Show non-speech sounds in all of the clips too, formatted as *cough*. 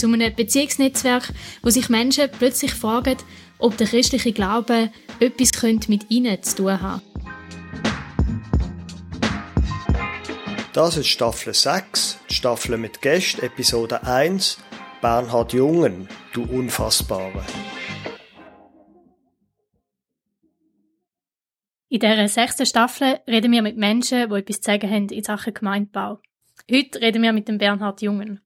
Zu einem Beziehungsnetzwerk, wo sich Menschen plötzlich fragen, ob der christliche Glaube etwas mit ihnen zu tun hat. Das ist Staffel 6, Staffel mit Gästen, Episode 1, Bernhard Jungen, du Unfassbare. In dieser sechsten Staffel reden wir mit Menschen, die etwas zu sagen haben in Sachen Gemeindebau. Heute reden wir mit dem Bernhard Jungen.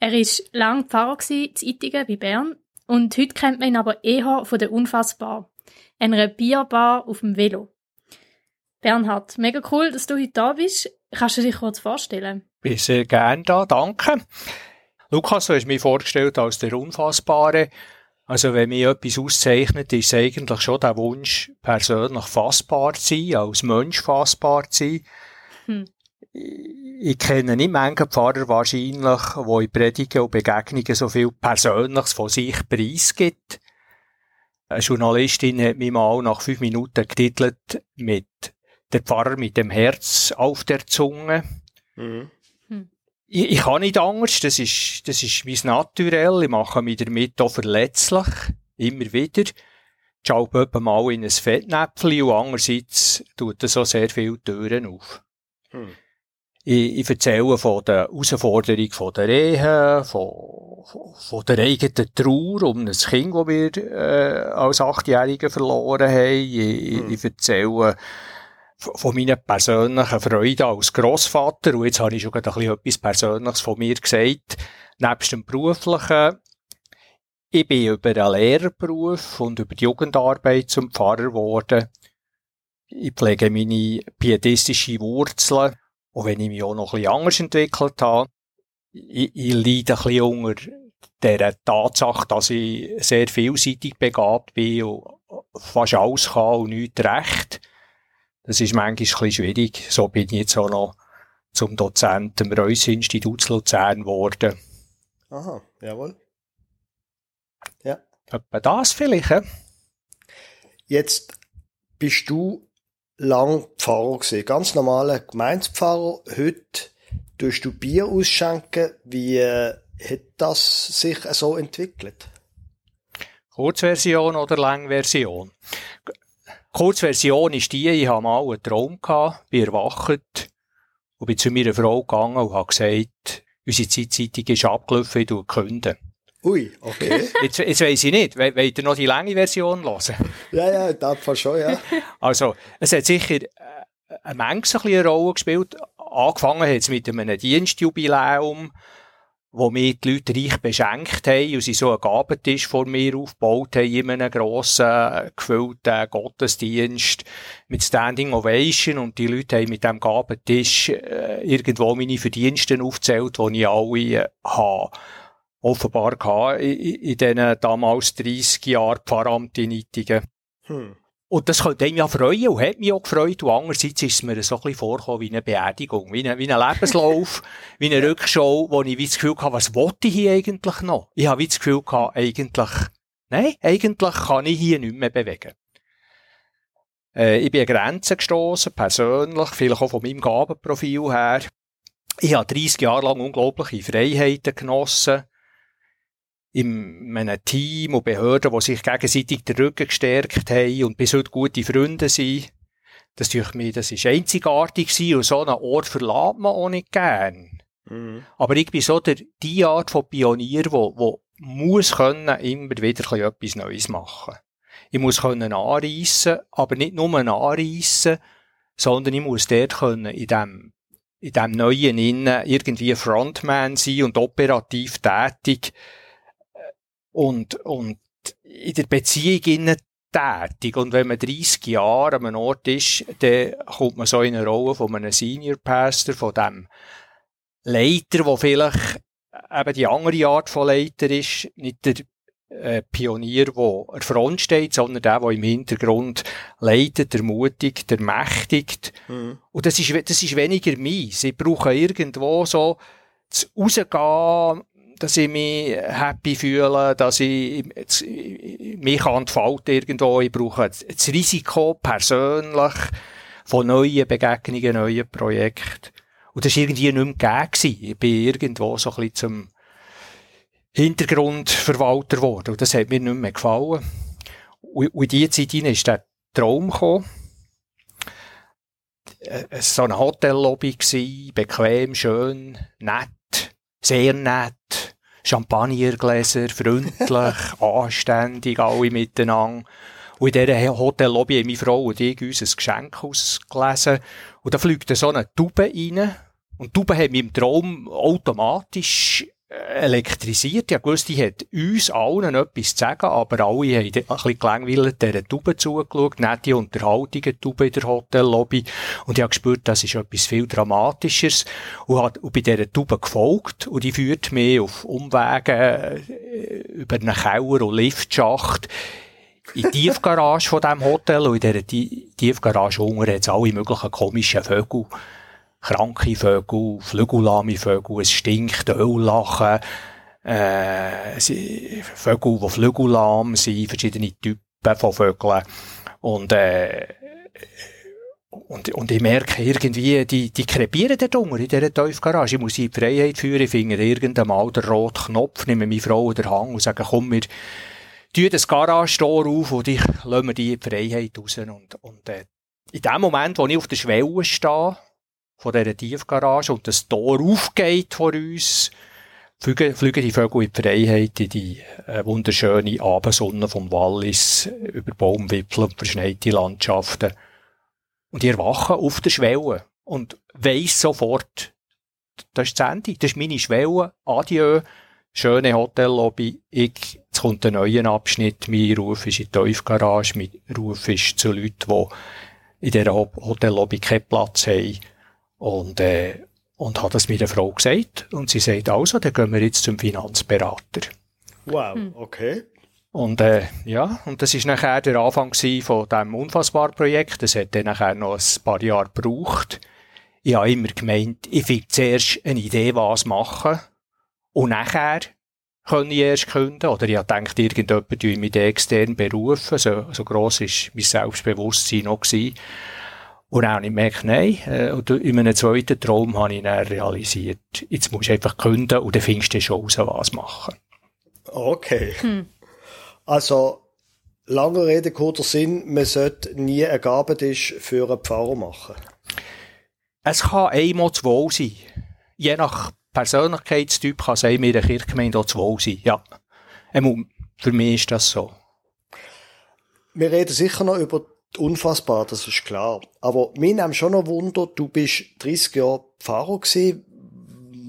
Er war lange Pfarrer in Ittigen bei Bern und heute kennt man ihn aber eher von der Unfassbar, einer Bierbar auf dem Velo. Bernhard, mega cool, dass du heute da bist. Kannst du dich kurz vorstellen? Ich bin sehr gerne da, danke. Lukas, du hast mich vorgestellt als der Unfassbare. Also wenn mich etwas auszeichnet, ist eigentlich schon der Wunsch, persönlich fassbar zu sein, als Mensch fassbar zu sein. Hm. Ich kenne nicht manche Pfarrer wahrscheinlich, die in Predigen und Begegnungen so viel Persönliches von sich preisgibt. Eine Journalistin hat mich mal nach fünf Minuten getitelt mit der Pfarrer mit dem Herz auf der Zunge. Mhm ich, ich kann nicht anders, das ist, das ist mein Naturell, ich mache mich damit auch verletzlich, immer wieder. Schaue mal in ein Fettnäpfchen und andererseits tut das auch sehr viele Türen auf. Hm. Ich, ich erzähle von der Herausforderung von der Ehe, von, von, von der eigenen Trauer um ein Kind, das wir äh, als Achtjährige verloren haben. Ich, hm. ich erzähle von meiner persönlichen Freude als Grossvater. Und jetzt habe ich schon ein bisschen etwas Persönliches von mir gesagt. Nebst dem Beruflichen, ich bin über einen Lehrerberuf und über die Jugendarbeit zum Pfarrer geworden. Ich pflege meine pietistische Wurzeln, auch wenn ich mich auch noch ein bisschen anders entwickelt habe. Ich, ich leide ein bisschen unter der Tatsache, dass ich sehr vielseitig begabt bin und fast alles kann und nichts recht. Das ist manchmal ein bisschen schwierig. So bin ich jetzt auch noch zum Dozent am Reuss-Institut Luzern geworden. Aha, jawohl. Ja. Etwa das vielleicht? Jetzt bist du lang Pfarrer gewesen. Ganz normaler Gemeindepfarrer. Heute tust du Bier ausschenken. Wie äh, hat das sich so entwickelt? Kurzversion oder Langversion? Kurzversion ist die, ich habe mal einen Traum gehabt, bin erwacht und bin zu meiner Frau gegangen und habe gesagt, unsere Zeitzeitung ist abgelaufen, ich künden. Ui, okay. *laughs* Jetzt, jetzt weiss ich nicht, wollt ihr noch die lange Version hören? ja, ja, in Fall schon, ja. *laughs* Also, es hat sicher äh, eine Menge eine Rolle gespielt. Angefangen hat es mit einem Dienstjubiläum, wo mir die Leute reich beschenkt haben und sie so einen Gabentisch vor mir aufgebaut haben in einem grossen, gefüllten Gottesdienst mit Standing Ovation und die Leute haben mit dem Gabentisch äh, irgendwo meine Verdienste aufgezählt, die ich alle äh, habe offenbar gehabt in, in diesen damals 30 Jahren Pfarramt in Ittigen. Hm. Und das könnte mich ja freuen und hat mich auch gefreut. Und andererseits ist es mir so ein bisschen vorgekommen wie eine Beerdigung, wie ein, wie ein Lebenslauf, *laughs* wie eine Rückschau, wo ich wie das Gefühl hatte, was wollte ich hier eigentlich noch? Ich habe wie das Gefühl gehabt, eigentlich, nein, eigentlich kann ich hier nicht mehr bewegen. Äh, ich bin an Grenzen gestoßen, persönlich, vielleicht auch von meinem Gabenprofil her. Ich habe 30 Jahre lang unglaubliche Freiheiten genossen in einem Team und Behörden, die sich gegenseitig den Rücken gestärkt haben und bis heute gute Freunde sind. Das durch mich, das ist einzigartig gewesen und so einen Ort verlässt man auch nicht gern. Mhm. Aber ich bin so der, die Art von Pionier, wo, wo muss können immer wieder etwas Neues machen. Ich muss können anreissen, aber nicht nur anreissen, sondern ich muss dort können in dem, in dem neuen Innen irgendwie Frontman sein und operativ tätig und, und in der Beziehung innen tätig. Und wenn man 30 Jahre an einem Ort ist, dann kommt man so in eine Rolle von einem Senior Pastor, von dem Leiter, der vielleicht eben die andere Art von Leiter ist, nicht der äh, Pionier, der an Front steht, sondern der, der im Hintergrund leitet, ermutigt, ermächtigt. Mhm. Und das ist, das ist weniger meins. Ich brauche irgendwo so zu rausgehen, dass ich mich happy fühle, dass ich mich entfalten irgendwo. Ich brauche das Risiko persönlich von neuen Begegnungen, neuen Projekten. Und das war irgendwie nicht mehr gegeben. Ich bin irgendwo so ein bisschen zum Hintergrundverwalter geworden. Und das hat mir nicht mehr gefallen. Und in diese Zeit hinein ist der Traum gekommen. Äh, es war so eine Hotellobby, bequem, schön, nett, sehr nett. Champagnergläser, freundlich, *laughs* anständig, alle miteinander. Und in dieser Hotellobby haben meine Frau und ich uns ein Geschenk ausgelesen. Und da fliegt so eine Tube rein. Und die Tube hat mich im Traum automatisch elektrisiert. Ich wusste, die hat uns allen etwas zu sagen, aber alle haben ein bisschen gelangweilt dieser Tube zugeschaut, nette Unterhaltungen, Tube in der Hotellobby. Und ich habe gespürt, das ist etwas viel Dramatischeres. Und, hat, bei dieser Tube gefolgt. Und die führt mich auf Umwegen äh, über einen Keller und Liftschacht in die Tiefgarage von diesem Hotel. Und in dieser Tiefgarage unten hat es alle möglichen komischen Vögel kranke Vögel, flügelahme Vögel, es stinkt, Öllachen, äh, Vögel, die flügellahm sind, verschiedene Typen von Vögeln. Und, äh, und, und ich merke irgendwie, die, die krepieren dort unten in dieser Teufgarage. Ich muss sie in die Freiheit führen, ich finde irgendeinen Mal den roten Knopf, nehme meine Frau in den Hang und sage, komm, wir tun das Garage-Tor auf und ich die in die Freiheit raus. Und, und äh, in dem Moment, wo ich auf der Schwelle stehe, von dieser Tiefgarage und das Tor aufgeht vor uns, fliegen, fliegen die Vögel in die Freiheit, in die äh, wunderschöne Abendsonne vom Wallis, über Baumwipfel und verschneite Landschaften. Und ich erwache auf der Schwelle und weiss sofort, das ist das Ende, das ist meine Schwelle, adieu, schöne Hotellobby, ich, jetzt kommt ein neuer Abschnitt, mein Ruf ist in die Tiefgarage, mein Ruf ist zu Leuten, die in dieser Hotellobby keinen Platz haben und, äh, und hat das meiner Frau gesagt. Und sie sagt, also, dann gehen wir jetzt zum Finanzberater. Wow, hm. okay. Und äh, ja, und das ist nachher der Anfang von diesem Unfassbar-Projekt. Das hat dann nachher noch ein paar Jahre gebraucht. Ich habe immer gemeint, ich will zuerst eine Idee, was machen. Und nachher kann ich erst künden. Oder ich habe gedacht, irgendjemand mich mit extern berufen. So, so gross ist mein Selbstbewusstsein noch gewesen. Und dann habe ich gemerkt, nein, äh, und in einem zweiten Traum habe ich dann realisiert, jetzt musst du einfach künden und dann findest du schon raus, was machen. Okay. Hm. Also, langer Rede, kurzer Sinn, man sollte nie einen Gabentisch für einen Pfarrer machen. Es kann einmal zu wohl sein. Je nach Persönlichkeitstyp kann es einmal in der Kirchgemeinde auch zu wohl sein, ja. Für mich ist das so. Wir reden sicher noch über unfassbar, das ist klar. Aber mir nimmt schon noch Wunder, du bist 30 Jahre Pfarrer gewesen.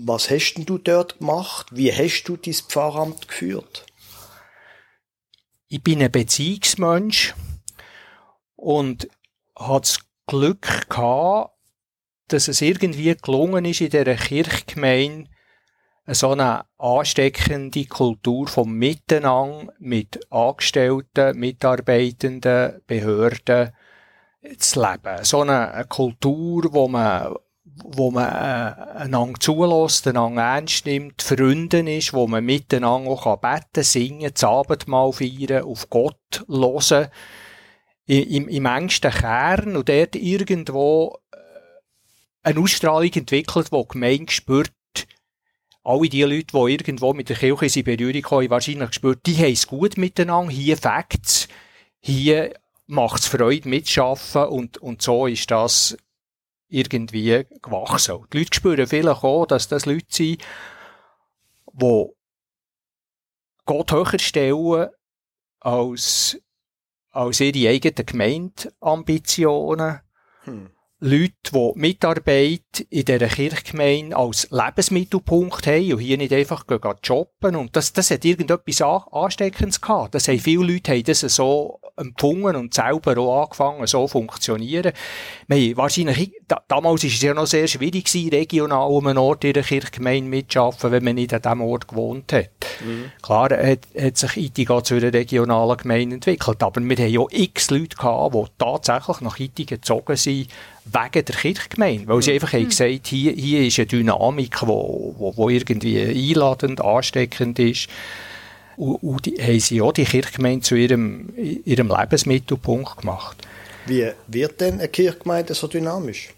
Was hast denn du dort gemacht? Wie hast du dein Pfarramt geführt? Ich bin ein Beziehungsmensch und hatte das Glück gehabt, dass es irgendwie gelungen ist, in dieser Kirchgemeinde so eine ansteckende Kultur vom Miteinander mit Angestellten, Mitarbeitenden, Behörden zu leben. So eine, Kultur, wo man wo man äh, einander zulässt, einander ernst nimmt, Freunde ist, wo man miteinander auch beten, singen, das Abendmahl feiern, auf Gott hören, im, im engsten Kern und dort irgendwo äh, eine Ausstrahlung entwickelt, wo die Gemeinde spürt, alle die Leute, die irgendwo mit der Kirche in Berührung kommen, wahrscheinlich gespürt, die haben es gut miteinander, hier Facts, hier macht es Freude mitzuschaffen und, und so ist das irgendwie gewachsen. Die Leute spüren vielleicht auch, dass das Leute sind, die Gott höher stellen als, als ihre eigenen Gemeindeambitionen. Hm. Leute, die Mitarbeit in dieser Kirchgemeinde als Lebensmittelpunkt haben und hier nicht einfach gehen, gehen shoppen. Und das, das hat irgendetwas Ansteckendes gehabt. Das haben viele Leute haben das so empfunden und selber auch angefangen, so zu funktionieren. Wir wahrscheinlich, da, damals war es ja noch sehr schwierig gewesen, regional um einen Ort in der Kirchgemeinde mitzuarbeiten, wenn man nicht an diesem Ort gewohnt hat. Mhm. Klar hat, hat sich Itiga zu einer regionalen Gemeinde entwickelt, aber wir haben ja x Leute gehabt, die tatsächlich nach Itiga gezogen sind, wegen der Kirchgemeinde, weil sie mhm. einfach haben gesagt, hier, hier ist eine Dynamik, die wo, wo, wo irgendwie einladend, ansteckend ist. Und, und die, haben sie auch die Kirchgemeinde zu ihrem, ihrem Lebensmittelpunkt gemacht. Wie wird denn eine Kirchgemeinde so dynamisch?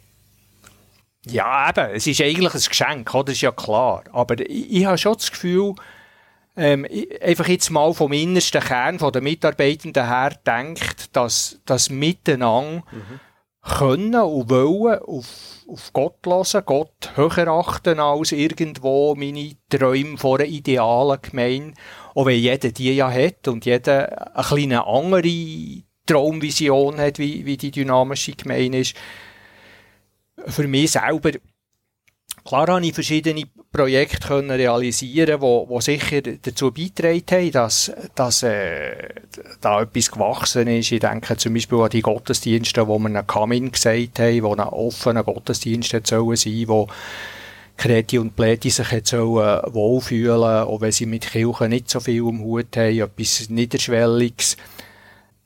Ja, eben, es ist eigentlich ein Geschenk, oder? das ist ja klar. Aber ich, ich habe schon das Gefühl, ähm, einfach jetzt mal vom innersten Kern der Mitarbeitenden her denkt, dass das Miteinander mhm. Können und wollen auf, auf Gott hören, Gott höher achten als irgendwo meine Träume vor einer idealen Gemeinde. Auch wenn jeder die ja hat und jeder eine kleine andere Traumvision hat, wie, wie die dynamische Gemeinde ist für mich selber, klar habe ich verschiedene Projekte können realisieren, wo, wo sicher dazu beitragen haben, dass, dass äh, da etwas gewachsen ist. Ich denke zum Beispiel an die Gottesdienste, wo wir einen Kamin gesagt haben, wo ein offener Gottesdienst sollen sein, wo Kreti und Pläti sich jetzt sollen wohlfühlen, auch wenn sie mit Kirchen nicht so viel am Hut haben, etwas Niederschwelliges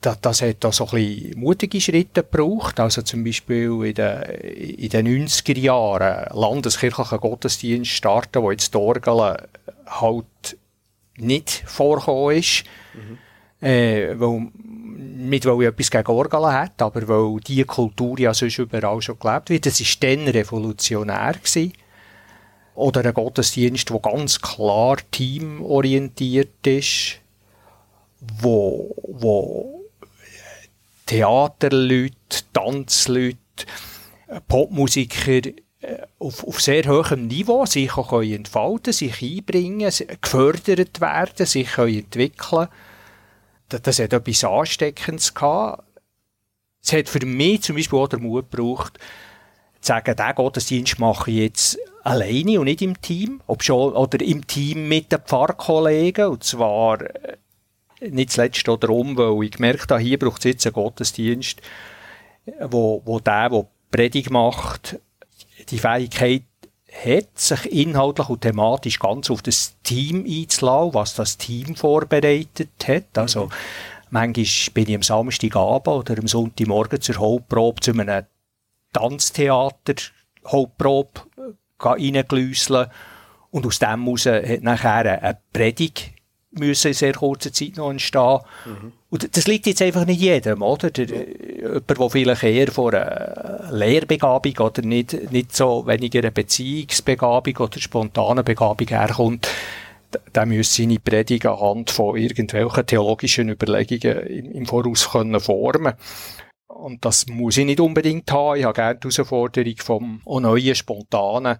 das, das hat da so ein bisschen mutige Schritte gebraucht. Also zum Beispiel in den, in den 90er Jahren landeskirchlichen Gottesdienst starten, wo jetzt die Orgel halt nicht vorgekommen ist. Mhm. Äh, weil, nicht weil ich etwas gegen Orgeln hat, aber weil diese Kultur ja sonst überall schon gelebt wird. Das war dann revolutionär. Gewesen. Oder ein Gottesdienst, der ganz klar teamorientiert ist, wo, wo Theaterleute, Tanzleute, Popmusiker äh, auf, auf sehr hohem Niveau sich auch können entfalten sich einbringen, gefördert werden, sich können entwickeln das, das hat etwas Ansteckendes gehabt. Es hat für mich zum Beispiel auch den Mut gebraucht, zu sagen, diesen Gottesdienst mache ich jetzt alleine und nicht im Team, ob schon, oder im Team mit den Pfarrkollegen, und zwar äh, nicht zuletzt auch darum, weil ich gemerkt habe, hier braucht es jetzt einen Gottesdienst, wo, wo der, der Predigt macht, die Fähigkeit hat, sich inhaltlich und thematisch ganz auf das Team einzulassen, was das Team vorbereitet hat. Also, mhm. manchmal bin ich am Samstagabend oder am Sonntagmorgen zur Hauptprobe zu einem Tanztheater Hauptprobe reingelüsseln und aus dem heraus hat nachher eine Predigt müssen in sehr kurzer Zeit noch entstehen. Mhm. Und das liegt jetzt einfach nicht jedem, oder? Der, jemand, der vielleicht eher von einer Lehrbegabung oder nicht, nicht so weniger eine Beziehungsbegabung oder spontane Begabung herkommt, der müsse seine Predigt anhand von irgendwelchen theologischen Überlegungen im, im Voraus können formen Und das muss ich nicht unbedingt haben. Ich habe gerne die Herausforderung vom neuen, spontanen,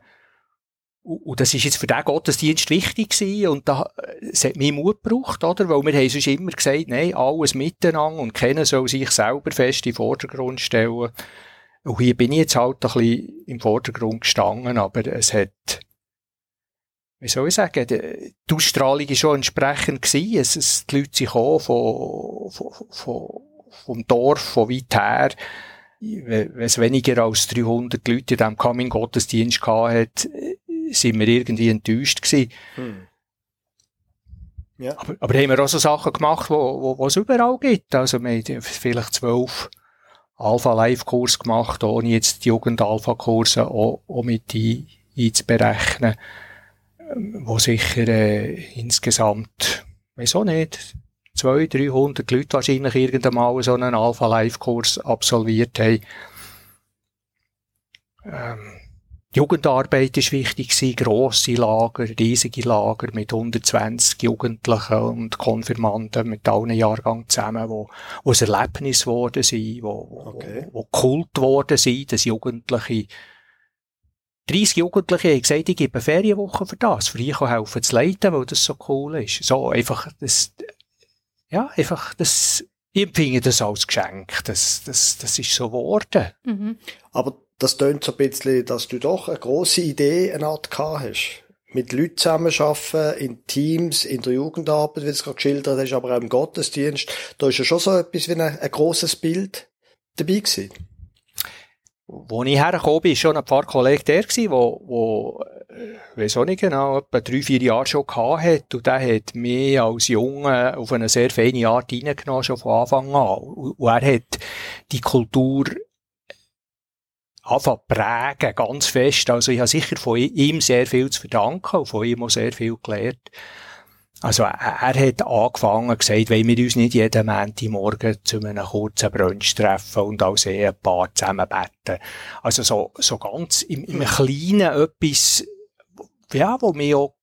und das ist jetzt für den Gottesdienst wichtig gewesen und da, es hat mir Mut gebraucht, oder? Weil wir haben sonst immer gesagt, nein, alles miteinander und keiner soll sich selber fest den Vordergrund stellen. Und hier bin ich jetzt halt ein bisschen im Vordergrund gestanden, aber es hat, wie soll ich sagen, die, Ausstrahlung war schon entsprechend gewesen. Es, es, die Leute sind gekommen von, von, von, vom Dorf, von weit her. Wenn es weniger als 300 Leute in diesem Coming-Gottesdienst gehabt hat, sind wir irgendwie enttäuscht gewesen. Hm. Ja. Aber, aber haben wir auch so Sachen gemacht, wo, wo, wo es überall gibt. Also wir haben vielleicht zwölf Alpha-Live-Kurs gemacht, ohne jetzt die Jugend-Alpha-Kurse auch, auch mit ein, einzuberechnen, ähm, wo sicher äh, insgesamt, wieso nicht, 200, 300 Leute wahrscheinlich irgendwann mal so einen Alpha-Live-Kurs absolviert haben. Ähm, Jugendarbeit ist wichtig gewesen, grosse Lager, riesige Lager mit 120 Jugendlichen und Konfirmanden mit allen Jahrgängen zusammen, wo, wo ein Erlebnis geworden sind, wo, okay. wo, wo Kult geworden sind, dass Jugendliche 30 Jugendliche haben gesagt, ich gebe Ferienwoche für das, für ich helfen zu leiten, weil das so cool ist. So, einfach, das, ja, einfach, das, ich empfinde das als Geschenk. Das, das, das ist so geworden. Mhm. Aber das tönt so ein bisschen, dass du doch eine grosse Idee, eine Art hast. Mit Leuten zusammenarbeiten, in Teams, in der Jugendarbeit, wie du es gerade geschildert hast, aber auch im Gottesdienst. Da ist ja schon so etwas wie ein, ein grosses Bild dabei gewesen. Wo ich hergekommen bin, war schon ein Pfarrkollege der gewesen, wo, wo weiß auch nicht genau, etwa drei, vier Jahre schon gehabt hat. Und der hat mich als Junge auf eine sehr feine Art reingenommen, schon von Anfang an. Und er hat die Kultur anfangen prägen, ganz fest. Also ich habe sicher von ihm sehr viel zu verdanken und von ihm auch sehr viel gelernt. Also er, hat angefangen gesagt, wenn wir uns nicht jeden Montagmorgen zu einem kurzen Brunch treffen und als Ehepaar zusammen beten. Also so, so ganz im, im Kleinen etwas, ja, wo mich auch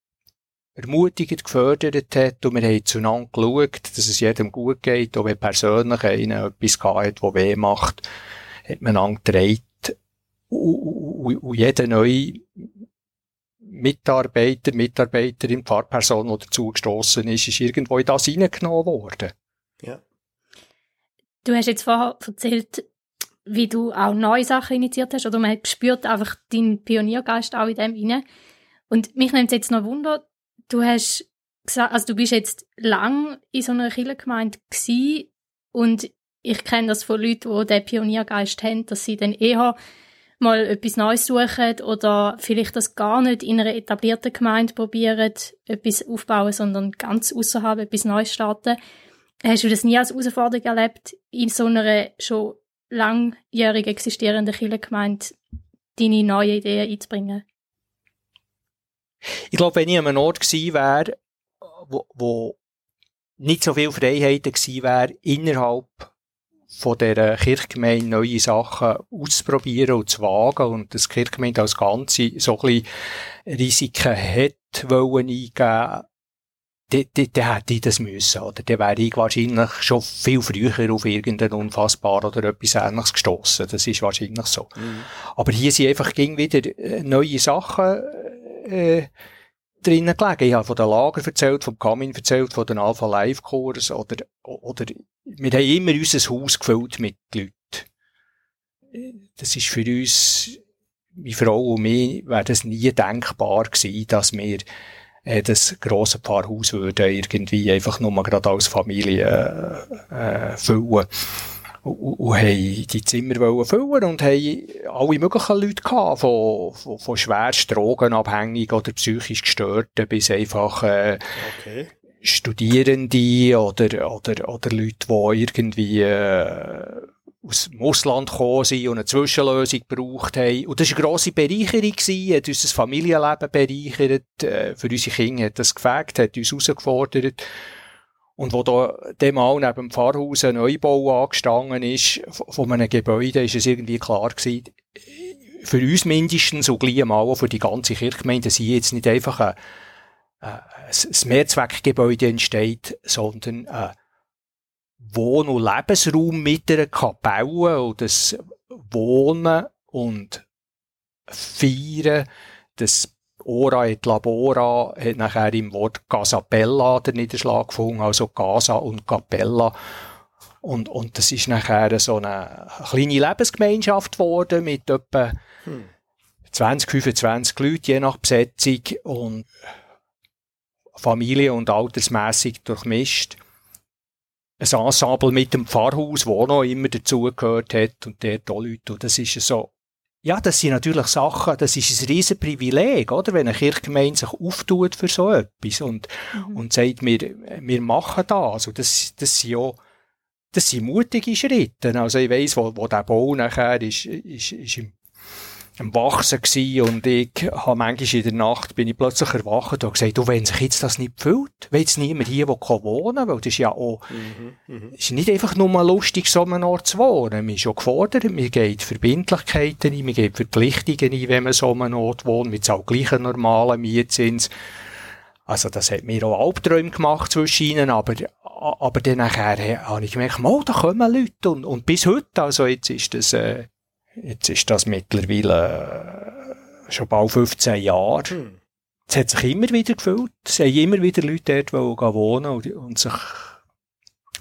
ermutigt, gefördert hat und wir haben zueinander geschaut, dass es jedem gut geht, auch wenn persönlich einer etwas gehabt hat, das weh macht, hat man angetragen und, jeder neue Mitarbeiter, Mitarbeiterin, Pfarrperson, die dazu gestossen ist, ist irgendwo in das hineingenommen worden. Ja. Du hast jetzt vorher erzählt, wie du auch neue Sachen initiiert hast, oder man spürt einfach deinen Pioniergeist auch in dem hinein. Und mich nimmt jetzt noch Wunder, du hast gesagt, also du bist jetzt lang in so einer Kirchengemeinde gewesen und ich kenne das von Leuten, die den Pioniergeist haben, dass sie dann eher mal etwas Neues suchen oder vielleicht das gar nicht in einer etablierten Gemeinde probieren, etwas aufbauen, sondern ganz außerhalb etwas Neues starten. Hast du das nie als Herausforderung erlebt, in so einer schon langjährig existierenden Kirchengemeinde deine neuen Ideen einzubringen? Ich glaube, wenn ich an einem Ort gewesen wäre, wo, wo nicht so viel Freiheiten gewesen wäre, innerhalb von der Kirchgemeinde neue Sachen auszuprobieren und zu wagen und das Kirchgemeinde als Ganze so ein bisschen Risiken hat wollen eingeben, dann, hätte ich das müssen, oder? Dann wäre ich wahrscheinlich schon viel früher auf irgendeinen Unfassbar oder etwas Ähnliches gestossen. Das ist wahrscheinlich so. Mhm. Aber hier sind einfach ging wieder neue Sachen, äh, drinnen gelegen. Ich habe von den Lager erzählt, vom Kamin erzählt, von den Alpha Live Kurs oder, oder, wir haben immer unser Haus gefüllt mit Leuten. Das ist für uns, meine Frau und mir, wäre das nie denkbar gewesen, dass wir äh, das grosse Pfarrhaus würden irgendwie einfach nur gerade als Familie äh, füllen und, und haben die Zimmer füllen und haben alle möglichen Leute gehabt, von, von, von schwerst drogenabhängig oder psychisch gestörten bis einfach äh, okay. Studierende oder, oder, oder Leute, die irgendwie äh, aus dem Ausland gekommen sind und eine Zwischenlösung gebraucht haben. Und das war eine grosse Bereicherung, gewesen, hat unser Familienleben bereichert, äh, für unsere Kinder hat das gefällt, hat uns herausgefordert. Und wo da dem mal neben dem Pfarrhaus ein Neubau angestanden ist, von einem Gebäude, ist es irgendwie klar gewesen, für uns mindestens und gleich mal auch für die ganze Kirchgemeinde, dass hier jetzt nicht einfach ein, ein Mehrzweckgebäude entsteht, sondern ein Wohn- und Lebensraum mit einer Kapelle und das Wohnen und Feiern, das Ora et Labora hat nachher im Wort Casapella den Niederschlag gefunden, also Casa und Capella. Und, und das ist nachher so eine kleine Lebensgemeinschaft geworden mit etwa hm. 20, 25 Leuten, je nach Besetzung und Familie- und altersmässig durchmischt. Ein Ensemble mit dem Pfarrhaus, wo noch immer dazugehört hat und dort auch Leute. Und das ist so ja, das sind natürlich Sachen, das ist ein riesen Privileg, oder? Wenn eine Kirchgemeinde sich auftut für so etwas und, mhm. und sagt, wir, wir machen das. Also das, das sind ja, das sind mutige Schritte. Also ich weiss, wo, wo der Bau nachher ist, ist, ist im am Wachsen gsi und ich habe manchmal in der Nacht bin ich plötzlich erwacht und gesagt, du, wenn sich jetzt das nicht füllt, wenn jetzt niemand hier wohnen weil das ist ja auch, mhm, mhm, ist nicht einfach nur mal lustig, so einem Ort zu wohnen. Man ist schon gefordert, man geht Verbindlichkeiten ein, man geht Verpflichtungen ein, wenn man so einem Ort wohnt, mit auch gleichen normalen Mietzins. Also das hat mir auch Albträume gemacht zwischen ihnen, aber, aber dann nachher habe ich gemerkt, oh, da kommen Leute und, und bis heute, also jetzt ist das, äh, Jetzt ist das mittlerweile äh, schon bald 15 Jahre. Hm. Es hat sich immer wieder gefüllt. Es haben immer wieder Leute dort wohnen und, und sich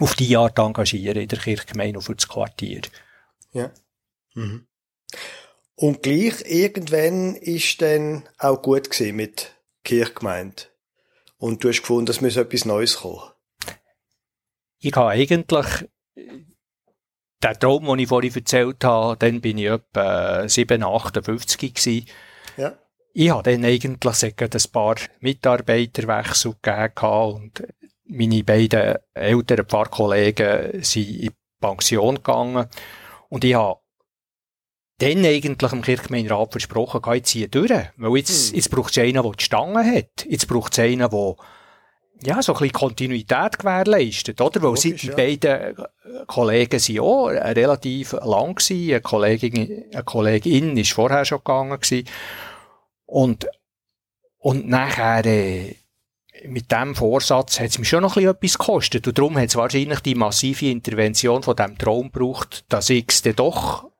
auf die Art engagieren in der Kirchgemeinde und für das Quartier. Ja. Mhm. Und gleich irgendwann ist dann auch gut gewesen mit Kirchgemeinde. Und du hast gefunden, es muss etwas Neues kommen. Ich habe eigentlich der Traum, den ich vorhin erzählt habe, dann bin ich etwa 7, 58 gewesen. Ja. ich habe dann eigentlich ein paar Mitarbeiterwechsel gegeben und meine beiden älteren Pfarrkollegen sind in Pension gegangen und ich habe dann eigentlich im Kirchgemeinderat versprochen, jetzt hier durch. Weil jetzt, hm. jetzt braucht es einen, der die Stange hat. Jetzt braucht es einen, der ja, so ein bisschen Kontinuität gewährleistet, oder? Weil Logisch, sie, die ja. beiden Kollegen sind auch relativ lang gewesen. Eine Kollegin, eine Kollegin ist vorher schon gegangen gewesen. Und, und nachher, äh, mit dem Vorsatz hat es mir schon noch ein bisschen etwas gekostet. Und darum hat es wahrscheinlich die massive Intervention von dem Traum gebraucht, dass ich es dann doch,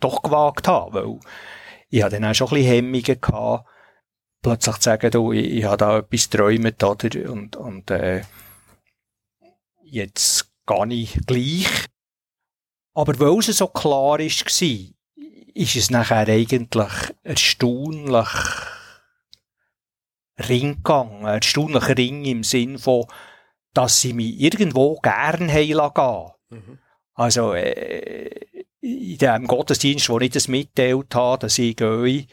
doch gewagt habe. Weil ich hatte dann auch schon ein bisschen Hemmungen gehabt, plötzlich zu sagen, du, ich, ich habe da etwas geträumt, oder? Und, und, äh, jetzt gar nicht gleich. Aber weil es so klar ist, war, ist es nachher eigentlich erstaunlich Ring gegangen. Erstaunlich Ring im Sinn von, dass sie mich irgendwo gern heilen mhm. Also, äh, in dem Gottesdienst, wo ich das mitteilt habe, dass ich gehe,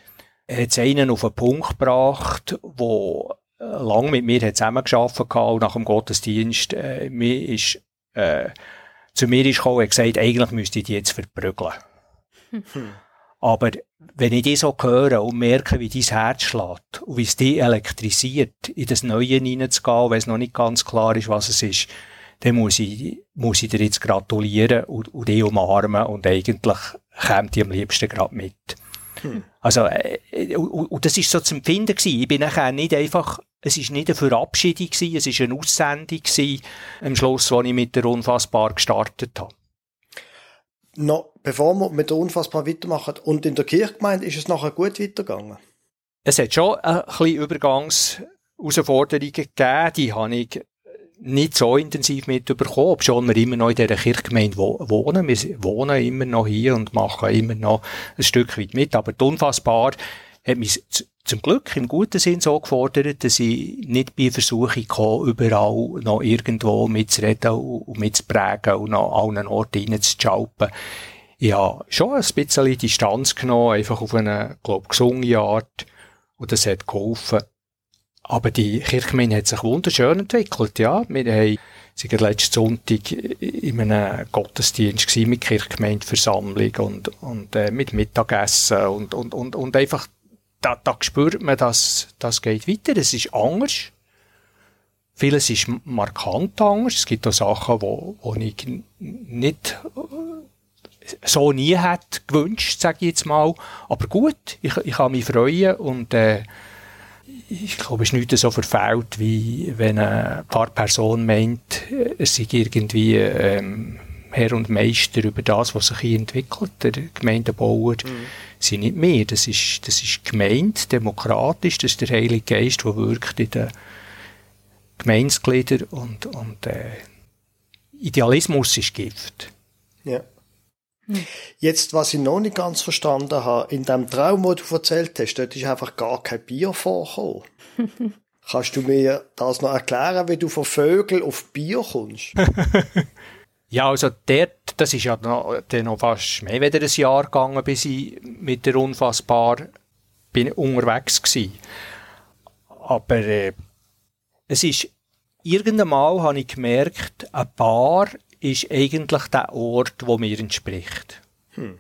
hat es einen auf einen Punkt gebracht, wo äh, lang mit mir zusammengearbeitet hat und nach dem Gottesdienst äh, mir ist, äh, zu mir ist gekommen und gesagt, eigentlich müsste ich die jetzt verprügeln. Hm. Aber wenn ich die so höre und merke, wie dein Herz schlägt und wie es dich elektrisiert, in das Neue hineinzugehen, wenn es noch nicht ganz klar ist, was es ist, dann muss ich, muss ich dir jetzt gratulieren und, und dich umarmen und eigentlich kommt die am liebsten gerade mit. Hm. Also, äh, und, und, das ist so zu empfinden gewesen. Ich bin nachher nicht einfach, es ist nicht eine Verabschiedung gewesen, es ist eine Aussendung gewesen, am Schluss, wo ich mit der Unfassbar gestartet habe noch, bevor wir mit der Unfassbar weitermachen, und in der Kirchgemeinde ist es nachher gut weitergegangen? Es hat schon ein bisschen Übergangsherausforderungen gegeben, die habe ich nicht so intensiv mitbekommen, obwohl wir immer noch in dieser Kirchgemeinde wohnen. Wir wohnen immer noch hier und machen immer noch ein Stück weit mit, aber unfassbar hat mich zum Glück im guten Sinn so gefordert, dass ich nicht bei Versuchen komme, überall noch irgendwo mitzureden und mitzuprägen und an allen Orten reinzuschalpen. Ich habe schon ein bisschen Distanz genommen, einfach auf eine, glaube gesunde Art. Und das hat geholfen. Aber die Kirchgemeinde hat sich wunderschön entwickelt, ja. Wir sind letzten Sonntag in einem Gottesdienst mit Kirchgemeindeversammlung und, und, äh, mit Mittagessen und, und, und, und einfach da, da spürt man, dass das geht weiter. Es ist anders. Vieles ist markant anders. Es gibt auch Sachen, wo, wo ich nicht äh, so nie hätte gewünscht, sage ich jetzt mal. Aber gut, ich, ich kann mich freuen und äh, ich glaube, es ist nicht so verfehlt, wie wenn eine Pfarrperson meint, es sei irgendwie ähm, Herr und Meister über das, was sich hier entwickelt, der Gemeindebauer. Mhm sind nicht mehr. Das ist, das ist gemeint, demokratisch, das ist der Heilige Geist, der wirkt in den Gemeinsgliedern und, und äh, Idealismus ist Gift. Ja. Jetzt, was ich noch nicht ganz verstanden habe, in dem Traum, wo du erzählt hast, dort ist einfach gar kein Bier vorgekommen. *laughs* Kannst du mir das noch erklären, wie du von Vögeln auf Bier kommst? *laughs* Ja, also dort, das ist ja noch, noch fast mehr als ein Jahr gegangen, bis ich mit der Unfassbar bin unterwegs war. Aber äh, es ist, irgendwann Mal habe ich gemerkt, ein Bar ist eigentlich der Ort, wo mir entspricht. Hm.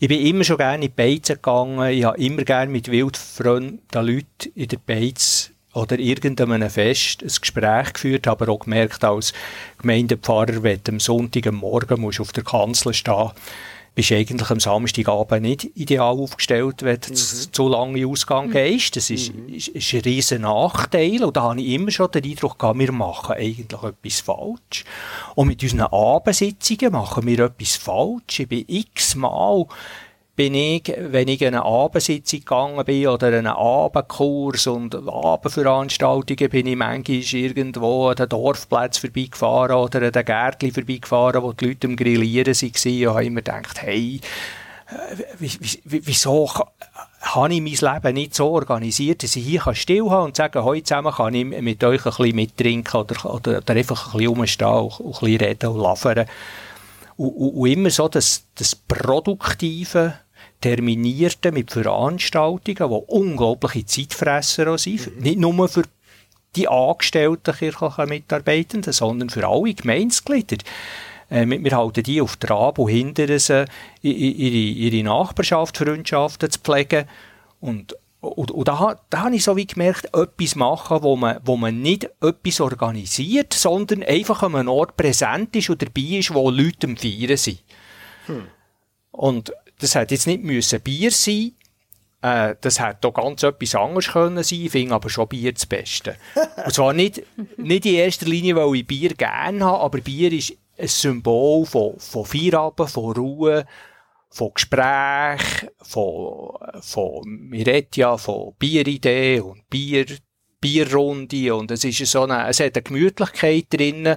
Ich bin immer schon gerne in die Beizen gegangen, ich habe immer gerne mit wildfremden Leuten in der Beiz oder irgendeinem Fest ein Gespräch geführt, aber auch gemerkt, als Gemeindepfarrer, wenn du am Sonntag am Morgen musst auf der Kanzel stehen bist du eigentlich am Samstagabend nicht ideal aufgestellt, wenn du mhm. zu lange Ausgang mhm. gehst. Das ist, mhm. ist, ist ein riesen Nachteil. Und da habe ich immer schon den Eindruck gehabt, wir machen eigentlich etwas falsch. Und mit unseren Abendsitzungen machen wir etwas falsch. Ich bin x-mal bin ich, wenn ich in eine Abendsitzung gegangen bin oder einen Abendkurs und Abendveranstaltungen, bin ich manchmal irgendwo an den Dorfplatz vorbeigefahren oder an den Gärtchen vorbeigefahren, wo die Leute am Grillieren waren und habe immer gedacht, hey, äh, wieso habe ich mein Leben nicht so organisiert, dass ich hier still haben und sagen, heute zusammen kann ich mit euch ein bisschen mittrinken oder, oder, oder einfach ein bisschen rumstehen und, und ein bisschen reden und labern. Und, und, und immer so das, das Produktive, Terminierten, mit Veranstaltungen, die unglaubliche Zeitfresser sind. Mhm. Nicht nur für die angestellten kirchlichen Mitarbeitenden, sondern für alle Gemeinsglieder. Äh, wir halten die auf Trab und hindern sie, ihre, ihre Nachbarschaft, Freundschaften zu pflegen. Und, und, und da, da habe ich so wie gemerkt, etwas machen, wo man, wo man nicht etwas organisiert, sondern einfach an einem Ort präsent ist und dabei ist, wo Leute am Feiern sind. Hm. Und das hat jetzt nicht müssen Bier sein, äh, das hätte auch ganz etwas anderes können sein, ich finde aber schon Bier das Beste. *laughs* Und zwar nicht, nicht in erster Linie, weil ich Bier gerne habe, aber Bier ist ein Symbol von, von Feierabend, von Ruhe, von Gespräch, von, von, wir reden ja von Bieridee und Bier, Bierrunde und es ist so eine, es hat eine Gemütlichkeit drin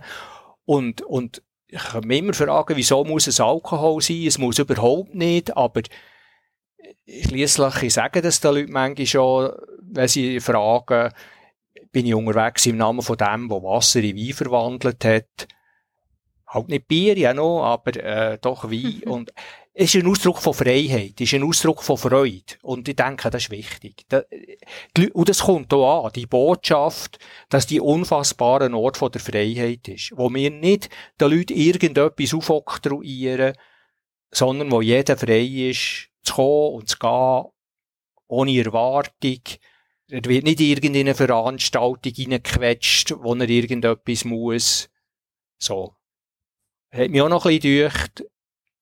und, und ich kann mich immer fragen, wieso muss es Alkohol sein? Es muss überhaupt nicht, aber schliesslich, sagen das den Leuten manchmal schon, wenn sie fragen, bin ich unterwegs im Namen von dem, der Wasser in Wein verwandelt hat. Halt nicht Bier, ja noch, aber äh, doch Wein. *laughs* und ist ein Ausdruck von Freiheit, es ist ein Ausdruck von Freude. Und ich denke, das ist wichtig. Und es kommt auch an, die Botschaft, dass die unfassbare Ort von der Freiheit ist. Wo wir nicht den Leuten irgendetwas aufoktroyieren, sondern wo jeder frei ist, zu kommen und zu gehen, ohne Erwartung. Er wird nicht irgendeine Veranstaltung reingequetscht, wo er irgendetwas muss. So. Hat mich auch noch ein bisschen gedacht,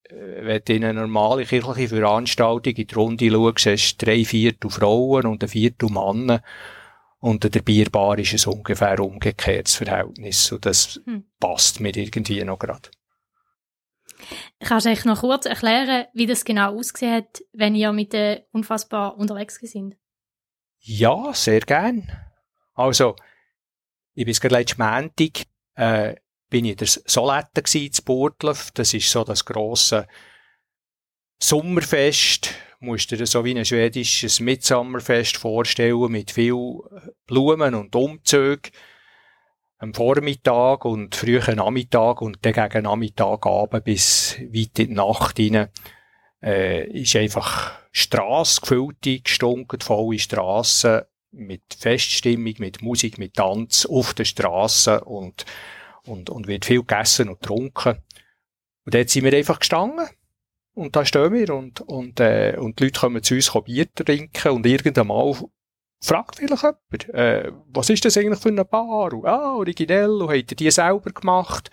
wenn du in eine normale kirchliche Veranstaltung in die Runde schaust, hast du drei Viertel Frauen und ein Viertel Männer. Und der Bierbar ist ein ungefähr umgekehrtes Verhältnis. Und das hm. passt mir irgendwie noch gerade. Kannst du eigentlich noch kurz erklären, wie das genau ausgesehen hat, wenn ihr mit der Unfassbar unterwegs sind? Ja, sehr gern. Also, ich bin gerade letzten Montag, äh, bin ich in der Solette gsi, zu Burtlev. Das ist so das grosse Sommerfest. Musst dir so wie ein schwedisches Mitsommerfest vorstellen mit viel Blumen und Umzügen am Vormittag und frühen Nachmittag und dann gegen Nachmittag Abend bis weit in die Nacht rein, äh, ist einfach Strasse gefüllte, gestunken, volle Strasse mit Feststimmung, mit Musik, mit Tanz auf der Straße und, und, und wird viel gegessen und getrunken. Und dort sind wir einfach gestanden. Und da stehen wir und, und, äh, und die Leute kommen zu uns Bier trinken und irgendwann mal fragt vielleicht jemand, äh, was ist das eigentlich für eine Bar? Und, ah, originell, und habt ihr die selber gemacht?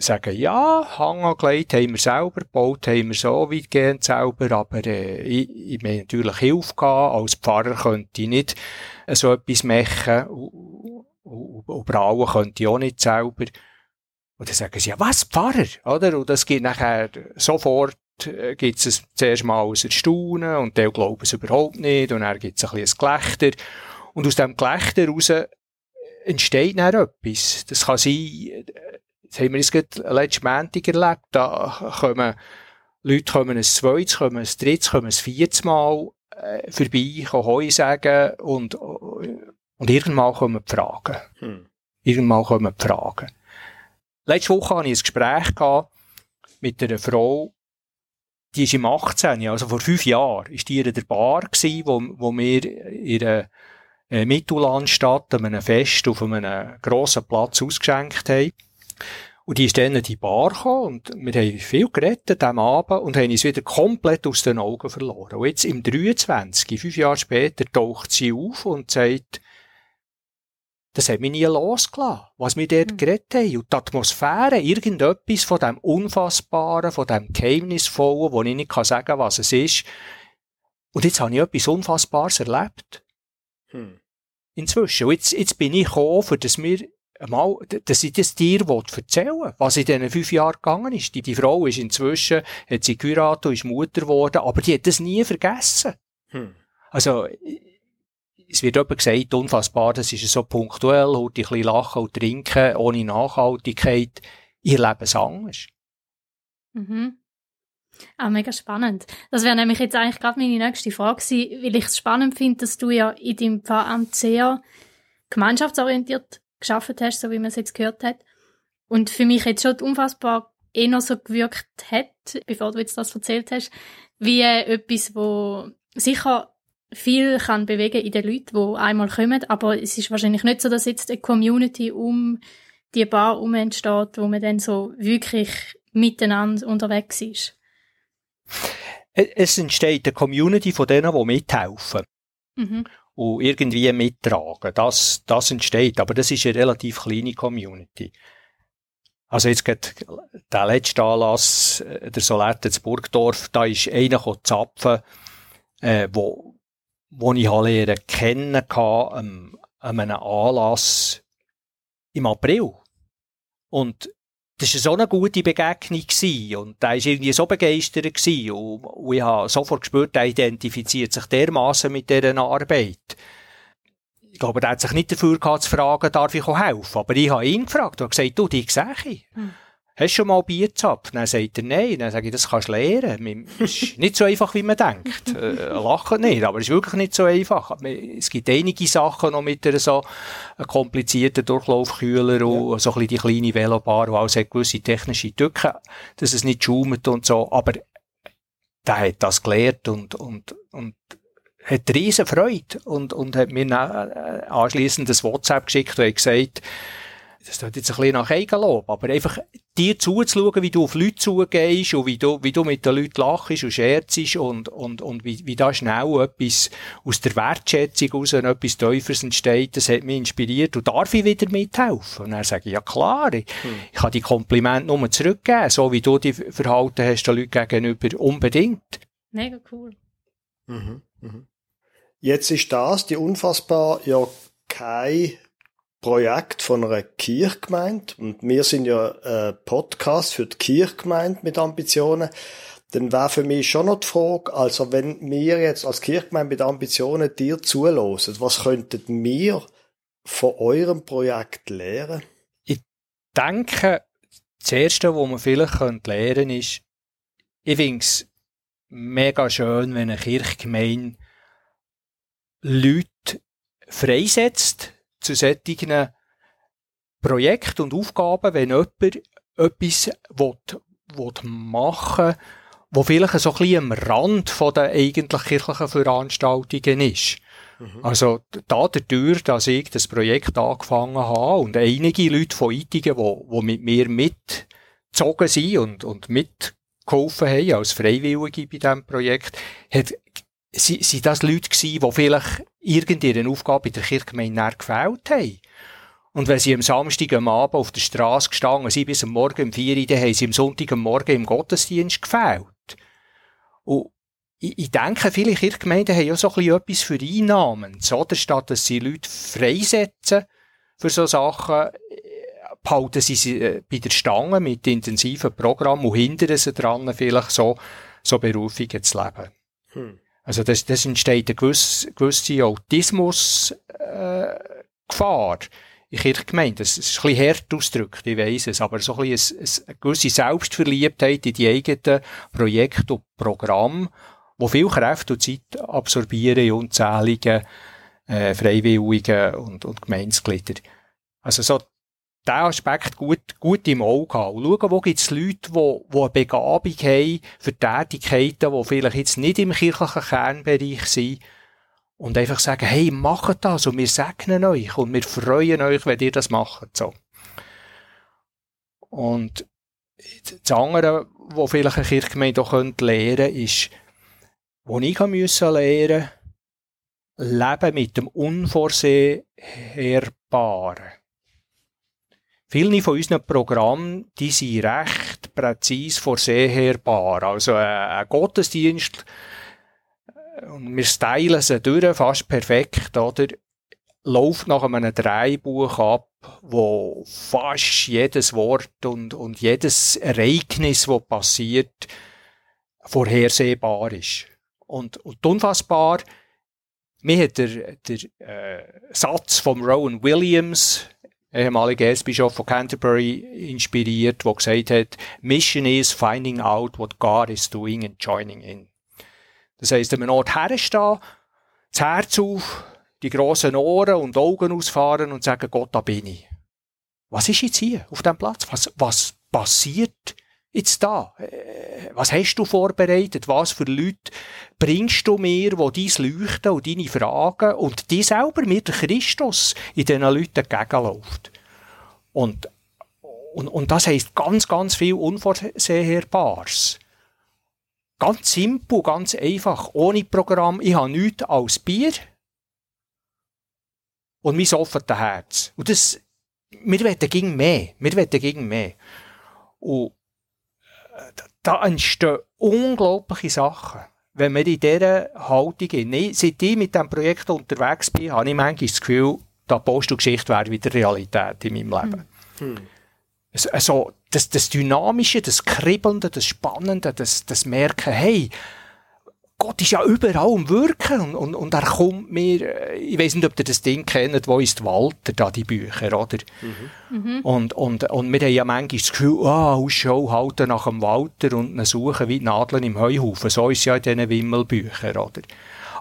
Sagen, ja, Hang angelegt haben wir selber, gebaut haben wir so weitgehend selber, aber äh, ich, ich mir natürlich Hilfe gehabt. Als Pfarrer könnte ich nicht so etwas machen und, brauen könnte ich auch nicht selber. Und dann sagen sie, ja, was, Pfarrer? Oder? Und das geht nachher sofort äh, gibt es zuerst mal aus Erstaunen und der glauben es überhaupt nicht und dann gibt es ein bisschen ein Gelächter. Und aus dem Gelächter heraus entsteht dann etwas. Das kann sein, das haben wir jetzt gerade letzten Montag erlebt, da kommen Leute kommen ein zweites, kommen ein drittes, kommen ein viertes Mal äh, vorbei, können Heu sagen und, und irgendwann kommen die Fragen. Hm. Irgendwann kommen die Fragen. Letzte Woche hatte ich ein Gespräch mit einer Frau, die ist im 18, also vor fünf Jahren, ist die in der Bar gewesen, wo, wo wir in der äh, Mittellandstadt an einem Fest auf einem grossen Platz ausgeschenkt haben. Und die ist dann in die Bar gekommen und wir haben viel geredet diesem Abend und haben uns wieder komplett aus den Augen verloren. Und jetzt im 23, fünf Jahre später, taucht sie auf und sagt, das hat mich nie losgelassen, was wir dort mhm. geredet haben. Und die Atmosphäre, irgendetwas von dem Unfassbaren, von dem Geheimnisvollen, wo ich nicht sagen kann, was es ist. Und jetzt habe ich etwas Unfassbares erlebt. Hm. Inzwischen. Und jetzt, jetzt bin ich gekommen, für das mir mal, dass ich das dir erzählen was in diesen fünf Jahren gegangen ist. Die, die Frau ist inzwischen, hat sie geheiratet und ist Mutter geworden, aber die hat das nie vergessen. Hm. Also, es wird eben gesagt, unfassbar, das ist so punktuell, heute ein bisschen lachen und trinken, ohne Nachhaltigkeit. Ihr Leben es anders. Mhm. Ah, mega spannend. Das wäre nämlich jetzt eigentlich gerade meine nächste Frage gewesen, weil ich es spannend finde, dass du ja in deinem Pfarramt sehr gemeinschaftsorientiert geschaffen hast, so wie man es jetzt gehört hat. Und für mich jetzt schon unfassbar eher so gewirkt hat, bevor du jetzt das erzählt hast, wie etwas, wo sicher viel kann bewegen in den Leuten, die einmal kommen, aber es ist wahrscheinlich nicht so, dass jetzt eine Community um die Bar herum entsteht, wo man dann so wirklich miteinander unterwegs ist. Es entsteht eine Community von denen, die mithelfen. Mhm. Und irgendwie mittragen. Das, das entsteht. Aber das ist eine relativ kleine Community. Also jetzt geht der letzte Anlass, äh, der Solette in Burgdorf, da ist einer zapfen, äh, wo, wo ich habe kennen kann, an, an einem Anlass im April. Und das war so eine gute Begegnung gewesen. und da war irgendwie so begeistert gewesen. und, und ich habe sofort gespürt, er identifiziert sich dermaßen mit dieser Arbeit. Ich glaube, er hat sich nicht dafür gehabt, zu fragen, darf ich helfen? Aber ich habe ihn gefragt und gesagt, du, dich sehe ich. Hm hast du schon mal Bier gezapft? Dann sagt er, nein. Dann sage ich, das kannst du lernen. Es ist nicht so einfach, wie man denkt. *laughs* Äh, lachen nicht, aber es ist wirklich nicht so einfach. Es gibt einige Sachen noch mit einer so komplizierten Durchlaufkühler und ja. so ein bisschen die kleine Velobar, die auch gewisse technische Tücken, dass es nicht schaumt und so. Aber der hat das gelernt und, und, und hat riesen Freude und, und hat mir äh, anschliessend ein WhatsApp geschickt und hat gesagt, das tut jetzt ein bisschen nach Eigenlob, aber einfach dir zuzuschauen, wie du auf Leute zugehst und wie du, wie du mit den Leuten lachst und scherzst und, und, und wie, wie da schnell etwas aus der Wertschätzung raus etwas Teufels entsteht, das hat mich inspiriert und darf ich wieder mithelfen? Und dann sage ich, ja klar, ich, hm. ich kann die Komplimente nur zurückgeben, so wie du dich verhalten hast den Leuten gegenüber, unbedingt. Mega cool. Mhm, mhm. Jetzt ist das, die unfassbar ja kein Projekt von einer Kirchgemeinde und wir sind ja ein Podcast für die Kirchgemeinde mit Ambitionen, dann wäre für mich schon noch die Frage, also wenn wir jetzt als Kirchgemeinde mit Ambitionen dir zulassen, was könnten wir von eurem Projekt lernen? Ich denke, das Erste, was man vielleicht lernen könnte, ist, ich finde es mega schön, wenn eine Kirchgemeinde Leute freisetzt, zu solchen Projekten und Aufgaben, wenn jemand etwas will, will machen wo vielleicht so ein bisschen am Rand von der eigentlich kirchlichen Veranstaltungen ist. Mhm. Also, da dadurch, dass ich das Projekt angefangen habe und einige Leute von Ittigen, die, die mit mir mitgezogen sind und, und mitgeholfen haben als Freiwillige bei diesem Projekt, hat, sind das Leute gewesen, die vielleicht irgendeine Aufgabe in der Kirchgemeinde gefällt haben. Und wenn sie am Samstag am Abend auf der Straße gestanden sind, bis am Morgen um 4 Uhr, dann haben sie am Sonntag am Morgen im Gottesdienst gefällt. Und ich, ich denke, viele Kirchgemeinden haben ja so ein etwas für Einnahmen. Oder statt dass sie Leute freisetzen für so Sachen, behalten sie sie äh, bei der Stange mit intensiven Programmen und hindern sie daran, vielleicht so, so Berufungen zu leben. Hm. Also das, das entsteht eine gewisse, gewisse Autismus-Gefahr. Äh, in Kirchgemeinden. Das ist ein bisschen hart ausgedrückt, ich weiss es, aber so ein bisschen eine, eine gewisse Selbstverliebtheit in die eigenen Projekte und Programme, wo viel Kräfte und Zeit absorbieren in unzähligen äh, Freiwilligen und, und Gemeinsglieder. Also so diesen Aspekt gut, gut im Auge haben. Und schauen, wo gibt es Leute, die, die eine Begabung haben für Tätigkeiten, die vielleicht jetzt nicht im kirchlichen Kernbereich sind. Und einfach sagen, hey, macht das und wir segnen euch und wir freuen euch, wenn ihr das macht. So. Und das andere, was vielleicht eine Kirchgemeinde auch lernen könnte, ist, wo ich lernen leben mit dem Unvorsehbaren. Viele von unseren Programmen, die sind recht präzise vorsehbar. Also äh, ein Gottesdienst, äh, und wir stylen sie durch, fast perfekt, oder? läuft nach einem Dreibuch ab, wo fast jedes Wort und, und jedes Ereignis, das passiert, vorhersehbar ist. Und, und unfassbar, mir hat der, der äh, Satz von Rowan Williams ehemaliger Erzbischof von Canterbury inspiriert, der gesagt hat, Mission is finding out what God is doing and joining in. Das heisst, an einem Ort herstehen, das Herz auf, die grossen Ohren und Augen ausfahren und sagen, Gott, da bin ich. Was ist jetzt hier auf dem Platz? Was, was passiert jetzt da? Äh, was hast du vorbereitet? Was für Leute bringst du mir, die dein Leuchten und deine Fragen und die selber mit Christus in diesen Leuten entgegenläuft? Und, und, und das heisst ganz, ganz viel Unvorhersehbares. Ganz simpel, ganz einfach, ohne Programm. Ich habe nichts als Bier und mein offenes Herz. Und das, wir wollen gegen mehr. Wir wollen gegen mehr. Und da entstehen unglaubliche Sachen. Wenn wir in dieser Haltung gehen. Seit ich mit diesem Projekt unterwegs bin, habe ich manchmal das Gefühl, die Apostelgeschichte wäre wieder Realität in meinem Leben. Hm. Also, das, das Dynamische, das Kribbelnde, das Spannende, das, das Merken, hey, Gott ist ja überall am Wirken und, und, und er kommt mir, äh, ich weiß nicht, ob ihr das Ding kennt, wo ist Walter, da die Bücher, oder? Mhm. Und, und, und wir haben ja manchmal das Gefühl, ah, oh, Ausschau halten nach dem Walter und ihn suchen wie Nadeln im Heuhaufen. So ist es ja in diesen Wimmelbüchern, oder?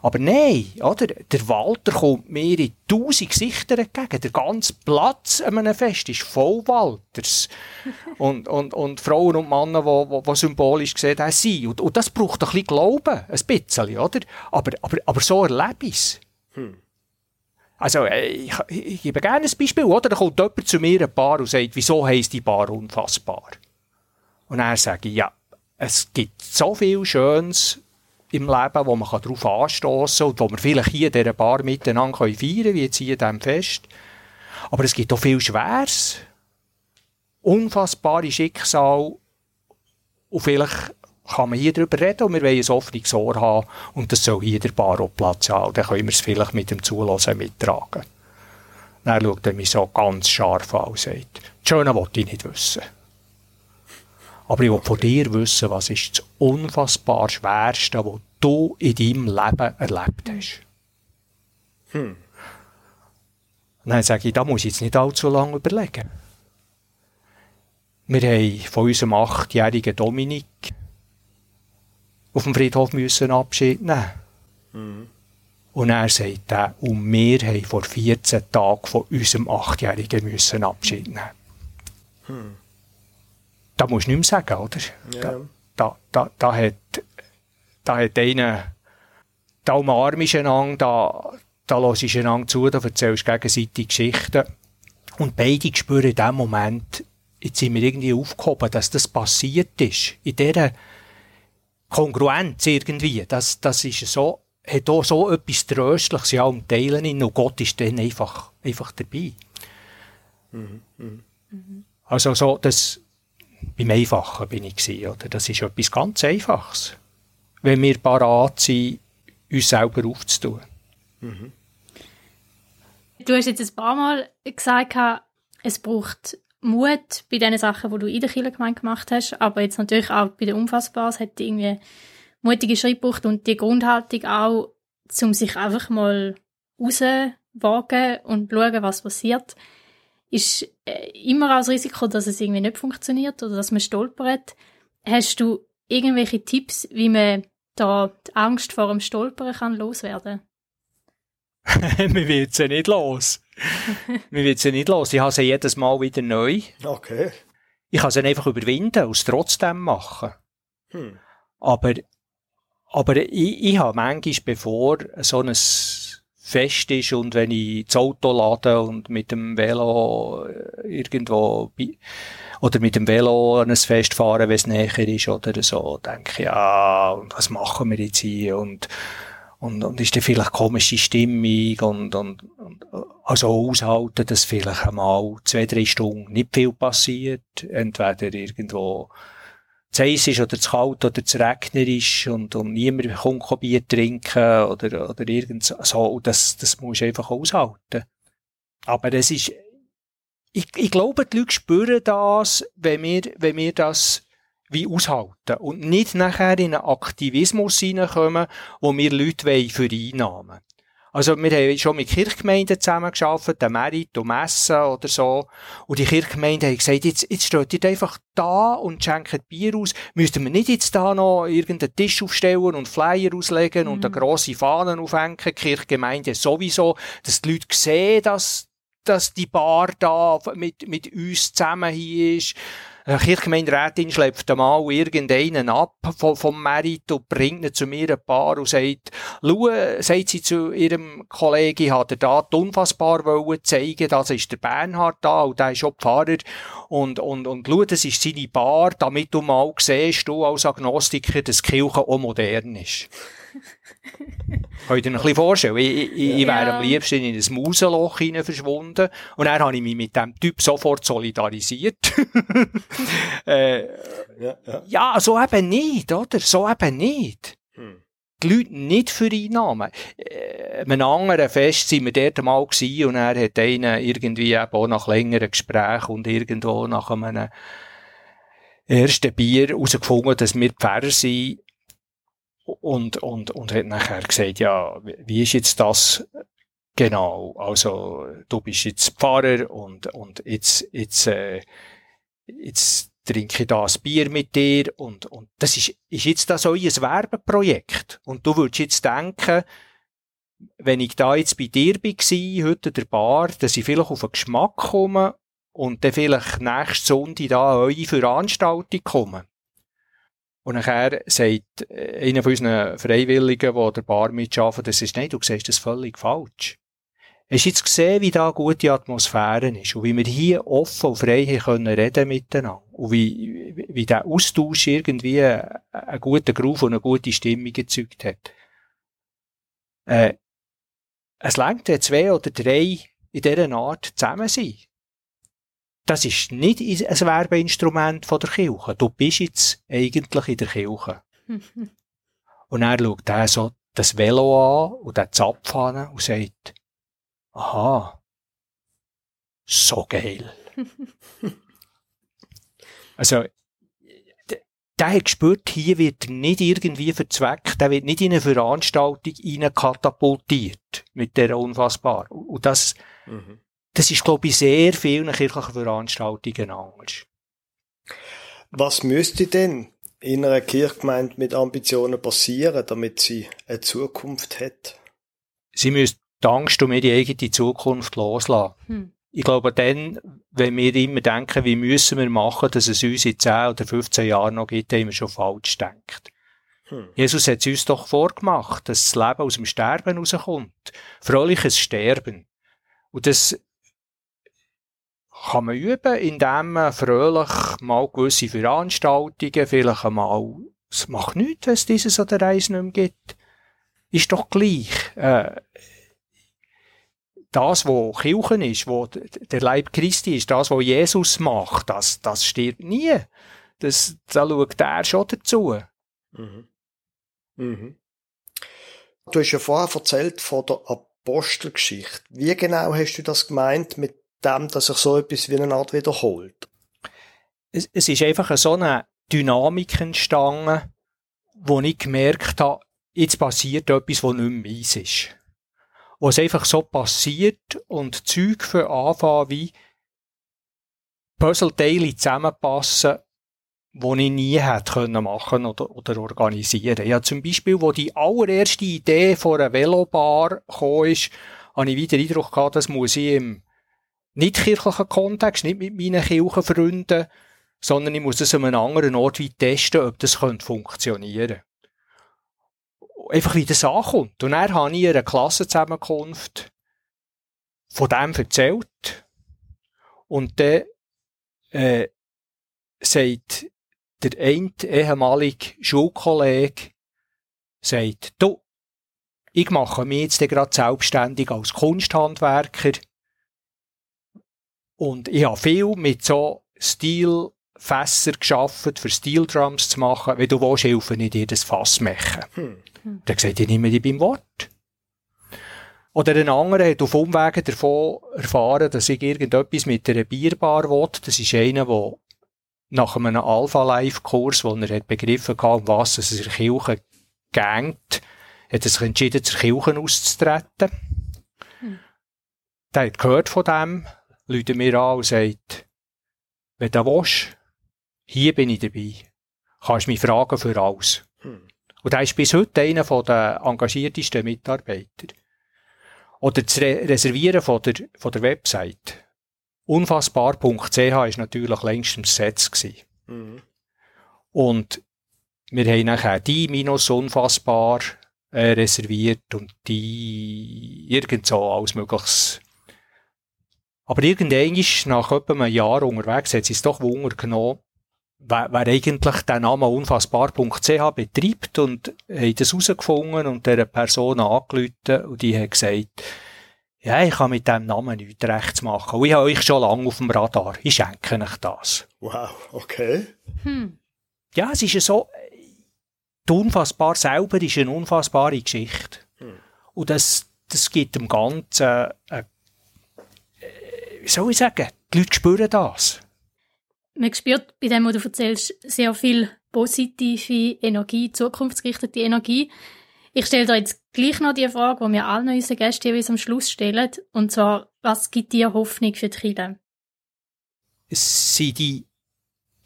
Aber nein, oder? Der Walter kommt mir in tausend Gesichter entgegen. Der ganze Platz an einem Fest ist voll Walters. *laughs* und, und, und Frauen und Männer, die, die, symbolisch gesehen haben, sind. Und, und das braucht ein bisschen Glauben, ein bisschen, oder? Aber, aber, aber so erlebe ich es. Hm. Also, äh, ich, ich, gebe gerne ein Beispiel, oder? Da kommt jemand zu mir, ein Paar, und sagt, wieso heisst die Bar unfassbar? Und er sagt, ja, es gibt so viel Schönes, im Leben, wo man darauf anstoßen kann und wo wir vielleicht hier in dieser Bar miteinander feiern können, wie jetzt hier in diesem Fest. Aber es gibt auch viel Schweres, unfassbare Schicksal und vielleicht kann man hier darüber reden und wir wollen ein offenes Ohr haben und das soll hier der Bar auch Platz haben. Dann können wir es vielleicht mit dem Zulassen mittragen. Dann schaut er mich so ganz scharf an und sagt, das Schöne wollte ich nicht wissen. Aber ich will von dir wissen, was ist das unfassbar Schwerste, was du in deinem Leben erlebt hast. Hm. Dann sage ich, da muss ich jetzt nicht allzu lange überlegen. Wir haben von unserem achtjährigen Dominik auf dem Friedhof müssen Abschied nehmen. Mhm. Und er sagt er, und wir haben vor 14 Tagen von unserem Achtjährigen müssen Abschied nehmen. Hm da musst du nicht mehr sagen, oder? Ja. Da, da, da, hat, da hat einer, da umarmst du einander, da, da hörst du einander zu, da erzählst du gegenseitig Geschichten. Und beide spüren in dem Moment, jetzt sind wir irgendwie aufgehoben, dass das passiert ist. In dieser Kongruenz irgendwie. Das, das ist so, hat auch so etwas Tröstliches, ja, und teilen ihn, und Gott ist dann einfach, einfach dabei. Mhm. Mhm. Also so, das, beim Einfachen bin ich gewesen, oder? Das ist etwas ganz Einfaches. Wenn wir parat sind, uns selber aufzutun. Mhm. Du hast jetzt ein paar Mal gesagt, es braucht Mut bei den Sachen, die du in der Kirchengemeinde gemacht hast, aber jetzt natürlich auch bei der Unfassbar, es hat irgendwie mutige Schritte gebraucht und die Grundhaltung auch, um sich einfach mal rauswagen und schauen, was passiert ist äh, immer auch das Risiko, dass es irgendwie nicht funktioniert oder dass man stolpert. Hast du irgendwelche Tipps, wie man da die Angst vor dem Stolpern kann loswerden? *laughs* Wir wird sie nicht los. *laughs* Wir wird sie nicht los. Ich habe sie jedes Mal wieder neu. Okay. Ich kann sie einfach überwinden und es trotzdem machen. Hm. Aber, aber ich, ich habe manchmal, bevor so ein fest ist und wenn ich das Auto lade und mit dem Velo äh, irgendwo oder mit dem Velo an ein Fest fahren, wenn es näher ist oder so, denke ich, ja, was machen wir jetzt hier? Und und, und ist da vielleicht komische Stimmung und, und, und also aushalten, dass vielleicht einmal zwei, drei Stunden nicht viel passiert, entweder irgendwo zu heiß ist oder zu kalt oder zu regnerisch und, und niemand kommt Bier trinken oder, oder irgend so. Das, das musst du einfach aushalten. Aber das ist, ich, ich glaube, die Leute spüren das, wenn wir, wenn wir das wie aushalten und nicht nachher in einen Aktivismus hineinkommen, wo wir Leute für Einnahmen also, wir haben schon mit Kirchgemeinden zusammengearbeitet, der Merit und Messen oder so. Und die Kirchgemeinden haben gesagt, jetzt, jetzt steht ihr einfach da und schenkt Bier aus. Müssten wir nicht jetzt da noch irgendeinen Tisch aufstellen und Flyer auslegen mhm. und eine grosse Fahnen aufhängen? Die Kirchgemeinde sowieso, dass die Leute sehen, dass, dass die Bar da mit, mit uns zusammen hier ist. Eine Kirchgemeinderätin schleppt einmal irgendeinen ab vom, vom Merit und bringt ihn zu mir ein Paar und sagt, schau, sagt sie zu ihrem Kollegen, hat er da unfassbar wollen zeigen, das ist der Bernhard da und der ist auch Pfarrer und, und, und schau, das ist seine Bar, damit du mal siehst, du als Agnostiker, dass Kirche auch modern ist. Könnt ihr euch ein bisschen vorstellen? Ich, ich, ich wäre am liebsten in ein Mausenloch hinein verschwunden. Und dann habe ich mich mit dem Typ sofort solidarisiert. *laughs* äh, Ja, ja. ja, so eben nicht, oder? So eben nicht. Hm. Die Leute nicht für Einnahmen. Äh, einem anderen Fest sind wir dort mal gewesen und er hat einen irgendwie eben auch nach längeren Gesprächen und irgendwo nach einem ersten Bier herausgefunden, dass wir Pfarrer sind und, und, und hat nachher gesagt, ja, wie- ist jetzt das genau? Also, du bist jetzt Pfarrer und, und jetzt, jetzt, äh, jetzt trinke ich da ein Bier mit dir und, und das ist, ist jetzt das euer Werbeprojekt. Und du würdest jetzt denken, wenn ich da jetzt bei dir war, heute in der Bar, dass ich vielleicht auf den Geschmack komme und dann vielleicht nächste Sonntag da an eure Veranstaltung komme. Und nachher sagt äh, einer von unseren Freiwilligen, der der Bar mitarbeitet, das ist, nein, du siehst das völlig falsch. Hast du jetzt gesehen, wie da gute Atmosphäre ist und wie wir hier offen und frei können reden miteinander und wie, wie, der Austausch irgendwie einen, guten Groove und eine gute Stimmung erzeugt hat. Äh, es längt, wenn zwei oder drei in dieser Art zusammen sind. Das ist nicht ein Werbeinstrument von der Kirche. Du bist jetzt eigentlich in der Kirche. *laughs* Und er schaut er so das Velo an und den Zapf an und sagt, aha, so geil. *laughs* also, der hat gespürt, hier wird er nicht irgendwie verzweckt, der wird nicht in eine Veranstaltung rein katapultiert mit der unfassbar. Und das, Mhm. Das ist, glaube ich, sehr vielen kirchlichen Veranstaltungen anders. Was müsste denn in einer Kirchgemeinde mit Ambitionen passieren, damit sie eine Zukunft hat? Sie müssen die Angst um ihre eigene Zukunft loslassen. Hm. Ich glaube, dann, wenn wir immer denken, wie müssen wir machen, dass es uns in 10 oder 15 Jahren noch gibt, haben wir schon falsch gedacht. Hm. Jesus hat es uns doch vorgemacht, dass das Leben aus dem Sterben rauskommt. Fröhliches Sterben. Und das kann man üben, indem man fröhlich mal gewisse Veranstaltungen, vielleicht einmal, es macht nichts, wenn es dieses oder eins nicht mehr gibt. Ist doch gleich. Äh, das, was Kirchen ist, wo der Leib Christi ist, das, was Jesus macht, das, das stirbt nie. Das, da schaut er schon dazu. Mhm. Mhm. Du hast ja vorher erzählt von der Apostelgeschichte. Wie genau hast du das gemeint mit dem, dass sich so etwas wie eine Art wiederholt? es, es ist einfach so eine Dynamik entstanden, wo ich gemerkt habe, jetzt passiert etwas, was nicht mehr meins ist. Es einfach so passiert und Zeug für anfangen wie Puzzleteile zusammenpassen, die ich nie hätte machen oder, oder organisieren. Ja, zum Beispiel, wo die allererste Idee von einer Velobar gekommen ist, habe ich wieder den Eindruck gehabt, das muss ich im nicht kirchlichen Kontext, nicht mit meinen Kirchenfreunden, sondern ich muss es an einem anderen Ort wie testen, ob das könnte funktionieren Einfach wie das ankommt. Und dann habe ich in einer Klassenzusammenkunft von dem erzählt. Und dann äh, sagt der eine ehemalige Schulkollege, sagt, du, ich mache mich jetzt gerade selbstständig als Kunsthandwerker und ich habe viel mit so Stilfässer geschafft, für Stildrums zu machen. Wenn du willst, helfe ich dir das Fass machen. Hm. Dann sagt ich nehme dich beim Wort. Oder ein anderer hat auf Umwegen davon erfahren, dass ich irgendetwas mit einer Bierbar will. Das ist einer, der nach einem Alpha-Life-Kurs, wo er hat begriffen hat, um was es in der Kirche geht, hat er sich entschieden, zur Kirche auszutreten. Hm. Der hat gehört von dem, läutet mir an und sagt, wenn du willst, hier bin ich dabei. Kannst mich fragen für alles. Hm. Und er ist bis heute einer der engagiertesten Mitarbeiter. Oder das Re Reservieren von der, von der Website. Unfassbar.ch ist natürlich längst im Setz gewesen. Mhm. Und wir haben nachher die minus unfassbar äh, reserviert und die irgend so alles mögliches. Aber irgendwann ist nach etwa einem Jahr unterwegs, hat es doch Wunder genommen, wer, wer eigentlich den Namen unfassbar.ch betreibt und haben das herausgefunden und dieser Person angerufen und die hat gesagt, ja, ich kann mit diesem Namen nichts rechts machen. Und ich habe euch schon lange auf dem Radar. Ich schenke euch das. Wow, okay. Hm. Ja, es ist ja so, die Unfassbar selber ist eine unfassbare Geschichte. Hm. Und das, das gibt dem Ganzen, äh, wie soll ich sagen, die Leute spüren das. Man spürt bei dem, was du erzählst, sehr viel positive Energie, zukunftsgerichtete Energie. Ich stelle dir jetzt gleich noch die Frage, die wir allen unseren Gästen jeweils am Schluss stellen. Und zwar, was gibt dir Hoffnung für die Kirche? Es sind die,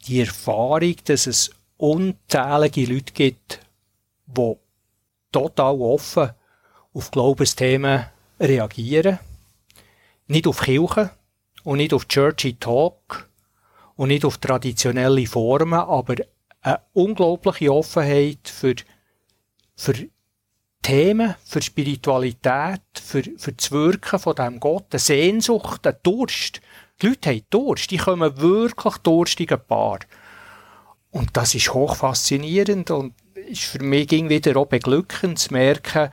die Erfahrung, dass es unzählige Leute gibt, die total offen auf Glaubensthemen reagieren. Nicht auf Kirche und nicht auf Churchy Talk und nicht auf traditionelle Formen, aber eine unglaubliche Offenheit für, für Themen, für Spiritualität, für, für das Wirken von diesem Gott, eine Sehnsucht, ein Durst. Die Leute haben Durst, die kommen wirklich durstige Paar. Und das ist hoch faszinierend und ist für mich ging wieder auch beglückend zu merken,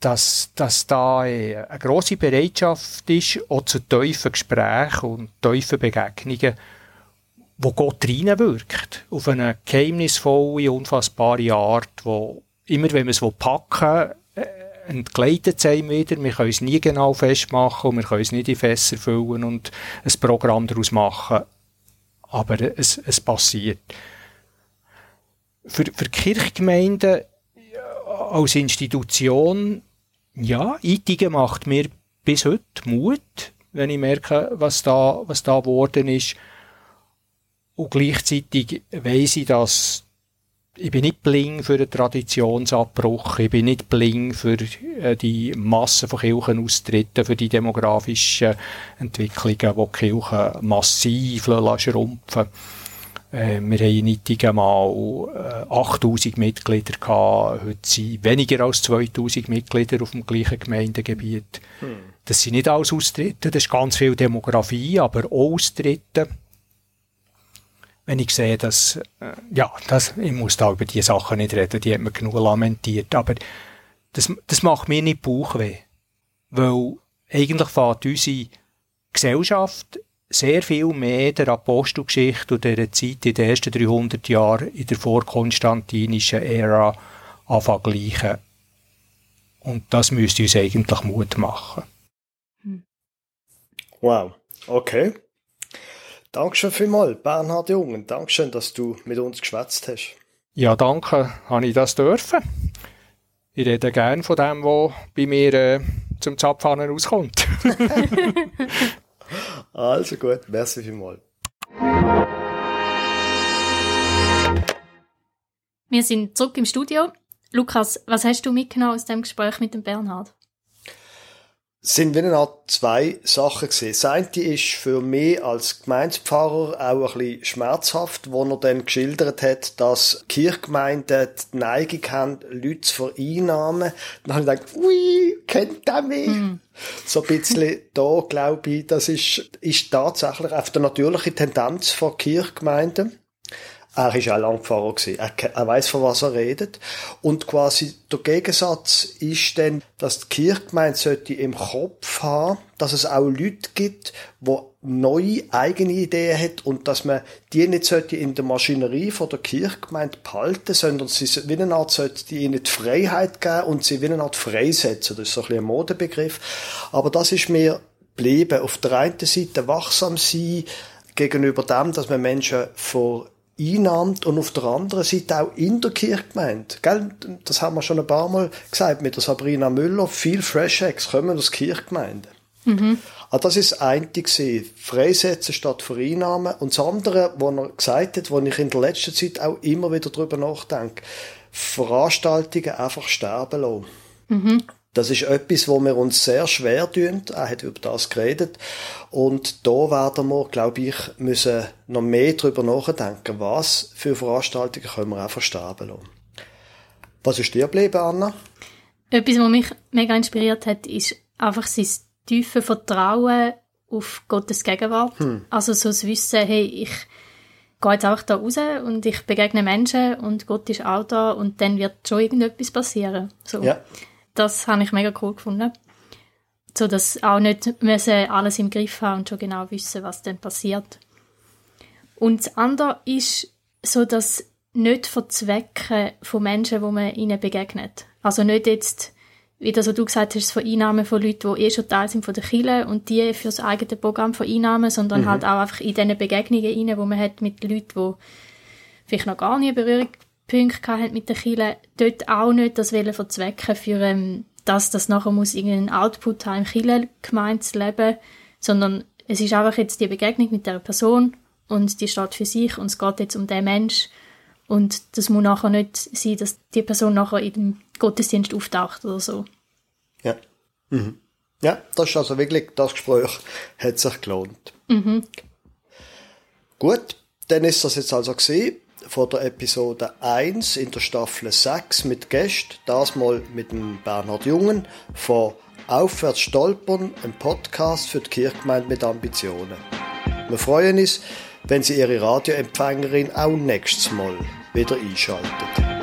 dass, dass da eine grosse Bereitschaft ist, auch zu tiefen Gesprächen und tiefen Begegnungen, wo Gott reinwirkt. Auf eine geheimnisvolle, unfassbare Art, wo immer, wenn man es packen äh, entgleitet es einem wieder. Wir können es nie genau festmachen und wir können es nicht in Fässer füllen und ein Programm daraus machen aber es, es passiert. Für, für Kirchgemeinden als Institution, ja, Ittigen macht mir bis heute Mut, wenn ich merke, was da, was da geworden ist. Und gleichzeitig weiss ich, dass ich bin nicht blind für den Traditionsabbruch, ich bin nicht blind für äh, die Massen von Kirchenaustritten, für die demografischen Entwicklungen, die die Kirchen massiv schrumpfen äh, wir haben in Ittigen mal 8000 äh, Mitglieder gehabt, heute sind weniger als 2000 Mitglieder auf dem gleichen Gemeindegebiet. Hm. Das sind nicht alles Austritte, das ist ganz viel Demografie, aber auch Austritte wenn ich sehe, dass, äh, ja, das, ich muss da über die Sachen nicht reden, die hat man genug lamentiert, aber das, das macht mir nicht Bauchweh. Weil eigentlich fährt unsere Gesellschaft sehr viel mehr der Apostelgeschichte und der Zeit in den ersten 300 Jahren in der vorkonstantinischen Ära anfangen Und das müsste uns eigentlich Mut machen. Wow. Okay. Dankeschön vielmals, Bernhard Jungen. Dankeschön, dass du mit uns geschwätzt hast. Ja, danke, habe ich das dürfen. Ich rede gerne von dem, was bei mir äh, zum Zapfhahn rauskommt. *laughs* *laughs* also gut, merci vielmals. Wir sind zurück im Studio. Lukas, was hast du mitgenommen aus dem Gespräch mit dem Bernhard? Sind wie eine zwei Sachen gesehen. Das eine ist für mich als Gemeindepfarrer auch ein bisschen schmerzhaft, wo er dann geschildert hat, dass Kirchgemeinden die Neigung haben, Leute zu vereinnahmen. Dann habe ich gedacht, ui, kennt der mich? Mm. So ein bisschen *laughs* da, glaube ich, das ist, ist tatsächlich auf der natürliche Tendenz von Kirchgemeinden. Er ist auch Langfahrer gewesen. Er, er weiß, von was er redet. Und quasi der Gegensatz ist dann, dass die Kirchgemeinde sollte im Kopf haben, dass es auch Leute gibt, die neue eigene Ideen haben und dass man die nicht sollte in der Maschinerie von der Kirchgemeinde behalten, sondern sie wie eine Art sollte ihnen die Freiheit geben und sie wie eine Art freisetzen. Das ist so ein bisschen ein Modebegriff. Aber das ist mir geblieben. Auf der einen Seite wachsam sein gegenüber dem, dass man Menschen vor einnahmt und auf der anderen Seite auch in der Kirchgemeinde. Gell? Das haben wir schon ein paar Mal gesagt mit der Sabrina Müller. Viel Fresh Eggs kommen aus Kirchgemeinden. Mhm. Also das ist das eine gewesen. Freisetzen statt vereinnahmen. Und das andere, was er gesagt hat, wo ich in der letzten Zeit auch immer wieder drüber nachdenke, Veranstaltungen einfach sterben lassen. Mhm. Das ist etwas, wo wir uns sehr schwer tun. Er hat über das geredet. Und da werden wir, glaube ich, müssen noch mehr darüber nachdenken, was für Veranstaltungen können wir auch versterben lassen. Was ist dir geblieben, Anna? Etwas, was mich mega inspiriert hat, ist einfach sein tiefe Vertrauen auf Gottes Gegenwart. Hm. Also so das Wissen, hey, ich gehe jetzt einfach da raus und ich begegne Menschen und Gott ist auch da und dann wird schon irgendetwas passieren. So. Ja. Das habe ich mega cool gefunden. So, dass auch nicht müssen alles im Griff haben und schon genau wissen, was dann passiert. Und das andere ist so, dass nicht verzwecken von Menschen, wo man ihnen begegnet. Also nicht jetzt, wie das, was du gesagt hast, von Einnahmen von Leuten, die eh schon Teil sind von der Kirche und die für das eigene Programm von Einnahmen, sondern mhm. halt auch einfach in diesen Begegnungen rein, wo man hat mit Leuten, die vielleicht noch gar nie Berührung Punkte hatten mit der Kirche, dort auch nicht das wollen verzwecken für, ähm, dass das nachher muss irgendeinen Output haben, im Kirchengemeinde zu leben, sondern es ist einfach jetzt die Begegnung mit der Person und die steht für sich und es geht jetzt um den Mensch und das muss nachher nicht sein, dass die Person nachher in dem Gottesdienst auftaucht oder so. Ja. Mhm. Ja, das ist also wirklich, das Gespräch hat sich gelohnt. Mhm. Gut, dann ist das jetzt also gesehen von der Episode 1 in der Staffel 6 mit Gästen, das mal mit dem Bernhard Jungen von Aufwärts stolpern, ein Podcast für die Kirchgemeinde mit Ambitionen. Wir freuen uns, wenn Sie Ihre Radioempfängerin auch nächstes Mal wieder einschalten.